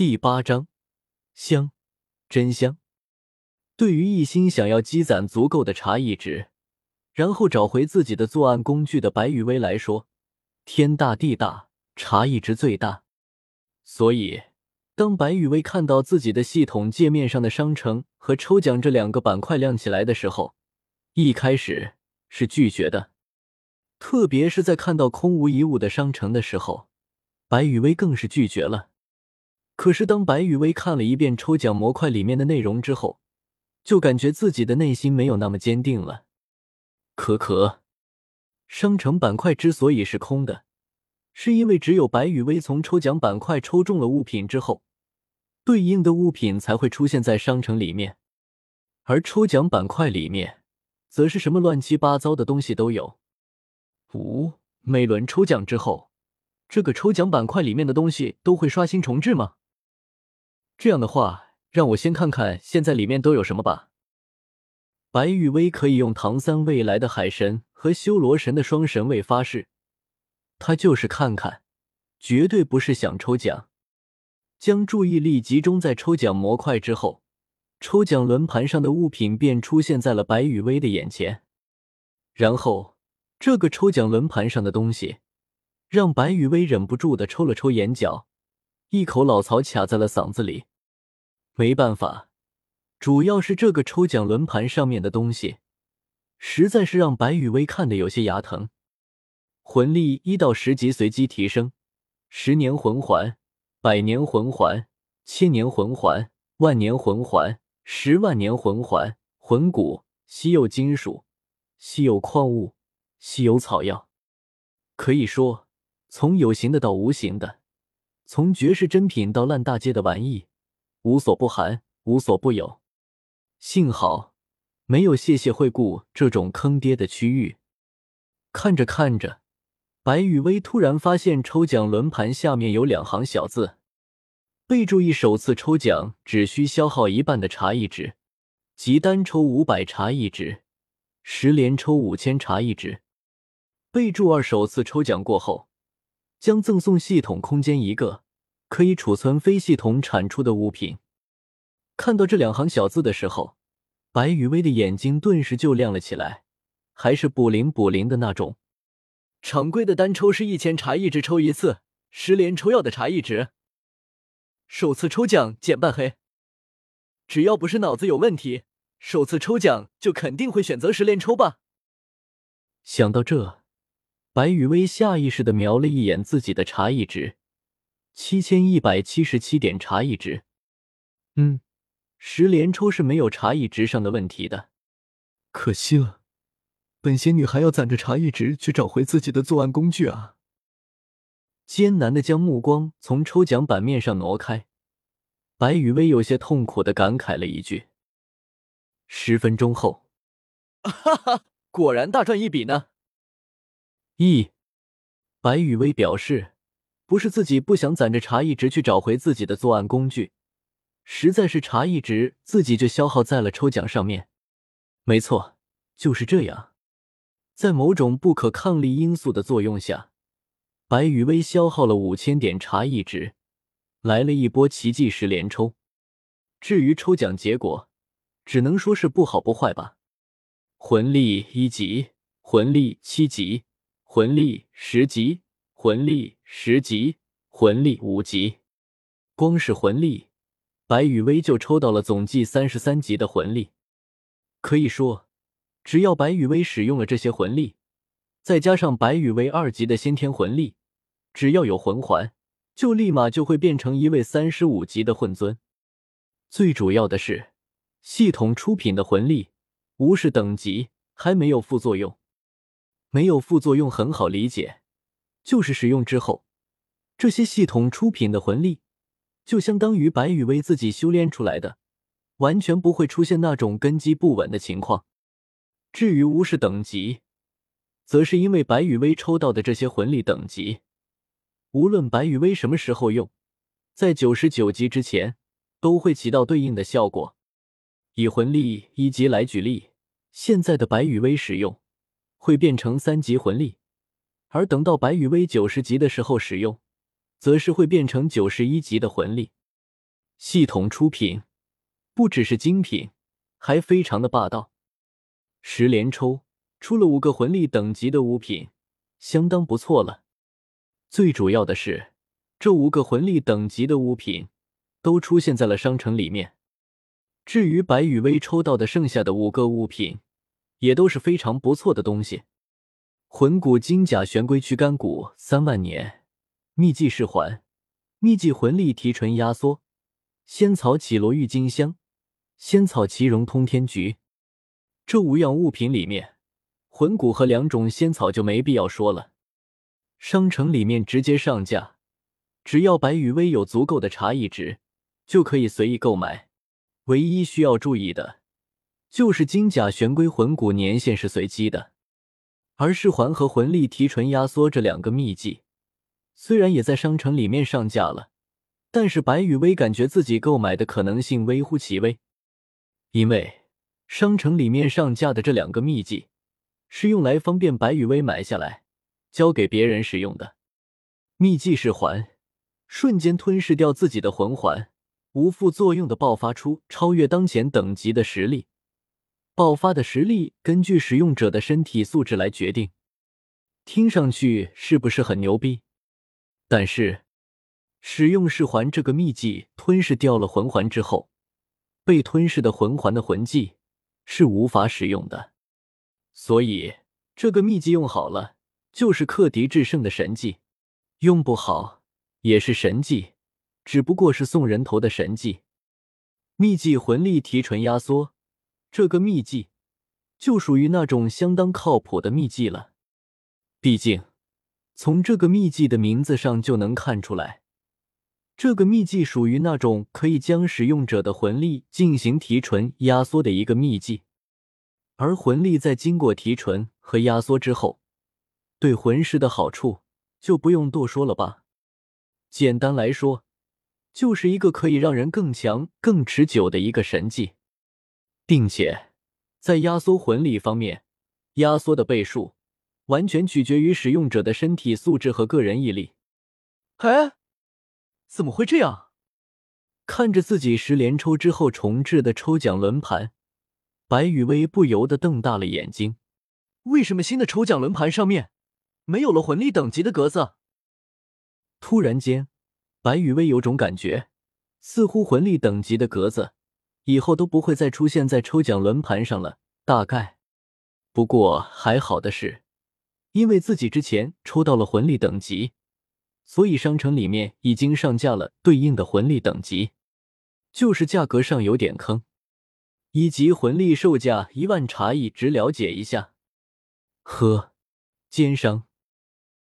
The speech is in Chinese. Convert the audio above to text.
第八章，香，真香。对于一心想要积攒足够的茶艺值，然后找回自己的作案工具的白羽薇来说，天大地大，茶艺值最大。所以，当白羽薇看到自己的系统界面上的商城和抽奖这两个板块亮起来的时候，一开始是拒绝的。特别是在看到空无一物的商城的时候，白羽薇更是拒绝了。可是，当白羽薇看了一遍抽奖模块里面的内容之后，就感觉自己的内心没有那么坚定了。可可，商城板块之所以是空的，是因为只有白羽薇从抽奖板块抽中了物品之后，对应的物品才会出现在商城里面，而抽奖板块里面，则是什么乱七八糟的东西都有。五，每轮抽奖之后，这个抽奖板块里面的东西都会刷新重置吗？这样的话，让我先看看现在里面都有什么吧。白羽薇可以用唐三未来的海神和修罗神的双神位发誓，他就是看看，绝对不是想抽奖。将注意力集中在抽奖模块之后，抽奖轮盘上的物品便出现在了白羽薇的眼前。然后，这个抽奖轮盘上的东西，让白羽薇忍不住的抽了抽眼角，一口老槽卡在了嗓子里。没办法，主要是这个抽奖轮盘上面的东西，实在是让白羽薇看的有些牙疼。魂力一到十级随机提升，十年魂环、百年魂环、千年魂环、万年魂环、十万年魂环、魂骨、稀有金属、稀有矿物、稀有草药，可以说从有形的到无形的，从绝世珍品到烂大街的玩意。无所不含，无所不有。幸好没有谢谢惠顾这种坑爹的区域。看着看着，白雨薇突然发现抽奖轮盘下面有两行小字：备注一首次抽奖只需消耗一半的茶艺值，即单抽五百茶艺值，十连抽五千茶艺值。备注二首次抽奖过后，将赠送系统空间一个。可以储存非系统产出的物品。看到这两行小字的时候，白雨薇的眼睛顿时就亮了起来，还是补灵补灵的那种。常规的单抽是一千茶艺值抽一次，十连抽要的茶艺值。首次抽奖减半黑。只要不是脑子有问题，首次抽奖就肯定会选择十连抽吧。想到这，白雨薇下意识的瞄了一眼自己的茶艺值。七千一百七十七点茶艺值，嗯，十连抽是没有茶艺值上的问题的。可惜了，本仙女还要攒着茶艺值去找回自己的作案工具啊！艰难的将目光从抽奖版面上挪开，白雨薇有些痛苦的感慨了一句。十分钟后，哈哈，果然大赚一笔呢！一，白雨薇表示。不是自己不想攒着茶艺值去找回自己的作案工具，实在是茶艺值自己就消耗在了抽奖上面。没错，就是这样。在某种不可抗力因素的作用下，白雨薇消耗了五千点茶艺值，来了一波奇迹十连抽。至于抽奖结果，只能说是不好不坏吧。魂力一级，魂力七级，魂力十级。魂力十级，魂力五级，光是魂力，白羽薇就抽到了总计三十三级的魂力。可以说，只要白羽薇使用了这些魂力，再加上白羽薇二级的先天魂力，只要有魂环，就立马就会变成一位三十五级的混尊。最主要的是，系统出品的魂力无视等级，还没有副作用。没有副作用很好理解。就是使用之后，这些系统出品的魂力，就相当于白羽薇自己修炼出来的，完全不会出现那种根基不稳的情况。至于巫师等级，则是因为白羽薇抽到的这些魂力等级，无论白羽薇什么时候用，在九十九级之前都会起到对应的效果。以魂力一级来举例，现在的白羽薇使用，会变成三级魂力。而等到白羽薇九十级的时候使用，则是会变成九十一级的魂力。系统出品，不只是精品，还非常的霸道。十连抽出了五个魂力等级的物品，相当不错了。最主要的是，这五个魂力等级的物品都出现在了商城里面。至于白羽薇抽到的剩下的五个物品，也都是非常不错的东西。魂骨金甲玄龟躯干骨三万年，秘技噬环，秘技魂力提纯压缩，仙草绮罗郁金香，仙草奇荣通天菊。这五样物品里面，魂骨和两种仙草就没必要说了，商城里面直接上架，只要白羽薇有足够的茶艺值，就可以随意购买。唯一需要注意的，就是金甲玄龟魂骨年限是随机的，而噬环和魂力提纯压缩这两个秘技，虽然也在商城里面上架了，但是白羽薇感觉自己购买的可能性微乎其微，因为。商城里面上架的这两个秘技，是用来方便白羽薇买下来，交给别人使用的。秘技是环，瞬间吞噬掉自己的魂环，无副作用的爆发出超越当前等级的实力。爆发的实力根据使用者的身体素质来决定。听上去是不是很牛逼？但是，使用噬环这个秘技吞噬掉了魂环之后，被吞噬的魂环的魂技。是无法使用的，所以这个秘籍用好了就是克敌制胜的神技，用不好也是神技，只不过是送人头的神技。秘技魂力提纯压缩，这个秘技就属于那种相当靠谱的秘技了。毕竟从这个秘技的名字上就能看出来，这个秘技属于那种可以将使用者的魂力进行提纯压缩的一个秘技。而魂力在经过提纯和压缩之后，对魂师的好处就不用多说了吧。简单来说，就是一个可以让人更强、更持久的一个神技，并且在压缩魂力方面，压缩的倍数完全取决于使用者的身体素质和个人毅力。哎，怎么会这样？看着自己十连抽之后重置的抽奖轮盘。白雨薇不由得瞪大了眼睛，为什么新的抽奖轮盘上面没有了魂力等级的格子？突然间，白雨薇有种感觉，似乎魂力等级的格子以后都不会再出现在抽奖轮盘上了。大概，不过还好的是，因为自己之前抽到了魂力等级，所以商城里面已经上架了对应的魂力等级，就是价格上有点坑。以及魂力售价一万茶艺值了解一下。呵，奸商。